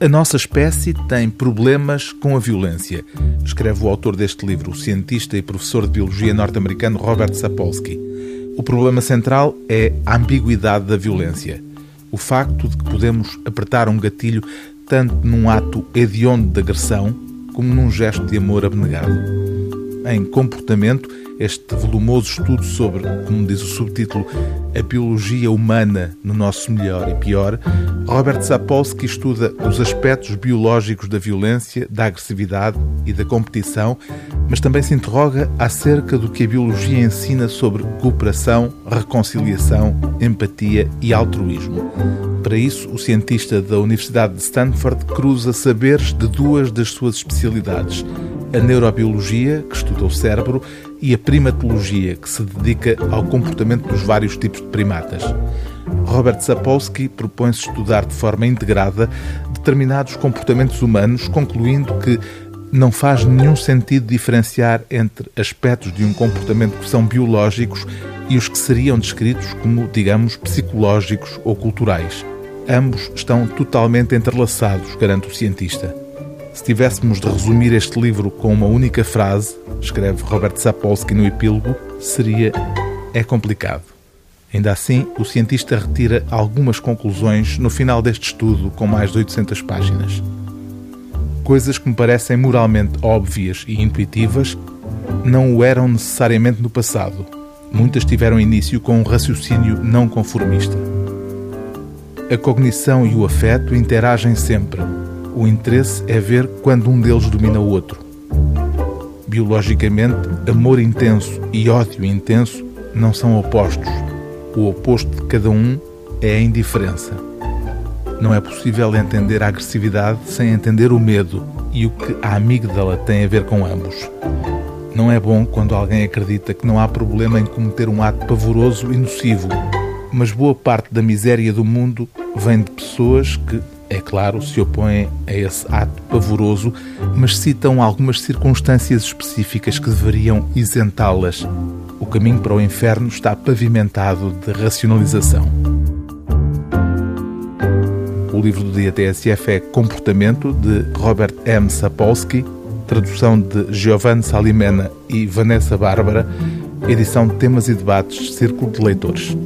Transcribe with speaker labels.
Speaker 1: A nossa espécie tem problemas com a violência, escreve o autor deste livro, o cientista e professor de biologia norte-americano Robert Sapolsky. O problema central é a ambiguidade da violência. O facto de que podemos apertar um gatilho tanto num ato hediondo de agressão como num gesto de amor abnegado. Em comportamento, este volumoso estudo sobre, como diz o subtítulo, a biologia humana no nosso melhor e pior, Robert Sapolsky estuda os aspectos biológicos da violência, da agressividade e da competição, mas também se interroga acerca do que a biologia ensina sobre cooperação, reconciliação, empatia e altruísmo. Para isso, o cientista da Universidade de Stanford cruza saberes de duas das suas especialidades: a neurobiologia, que estuda o cérebro, e a primatologia, que se dedica ao comportamento dos vários tipos de primatas. Robert Sapolsky propõe-se estudar de forma integrada determinados comportamentos humanos, concluindo que não faz nenhum sentido diferenciar entre aspectos de um comportamento que são biológicos e os que seriam descritos como, digamos, psicológicos ou culturais. Ambos estão totalmente entrelaçados, garante o cientista. Se tivéssemos de resumir este livro com uma única frase, escreve Robert Sapolsky no epílogo, seria: é complicado. Ainda assim, o cientista retira algumas conclusões no final deste estudo, com mais de 800 páginas. Coisas que me parecem moralmente óbvias e intuitivas não o eram necessariamente no passado. Muitas tiveram início com um raciocínio não conformista. A cognição e o afeto interagem sempre, o interesse é ver quando um deles domina o outro. Biologicamente, amor intenso e ódio intenso não são opostos. O oposto de cada um é a indiferença. Não é possível entender a agressividade sem entender o medo e o que a amígdala tem a ver com ambos. Não é bom quando alguém acredita que não há problema em cometer um ato pavoroso e nocivo, mas boa parte da miséria do mundo vem de pessoas que é claro, se opõem a esse ato pavoroso, mas citam algumas circunstâncias específicas que deveriam isentá-las. O caminho para o inferno está pavimentado de racionalização. O livro do dia TSF é Comportamento, de Robert M. Sapolsky, tradução de Giovanni Salimena e Vanessa Bárbara, edição Temas e Debates, Círculo de Leitores.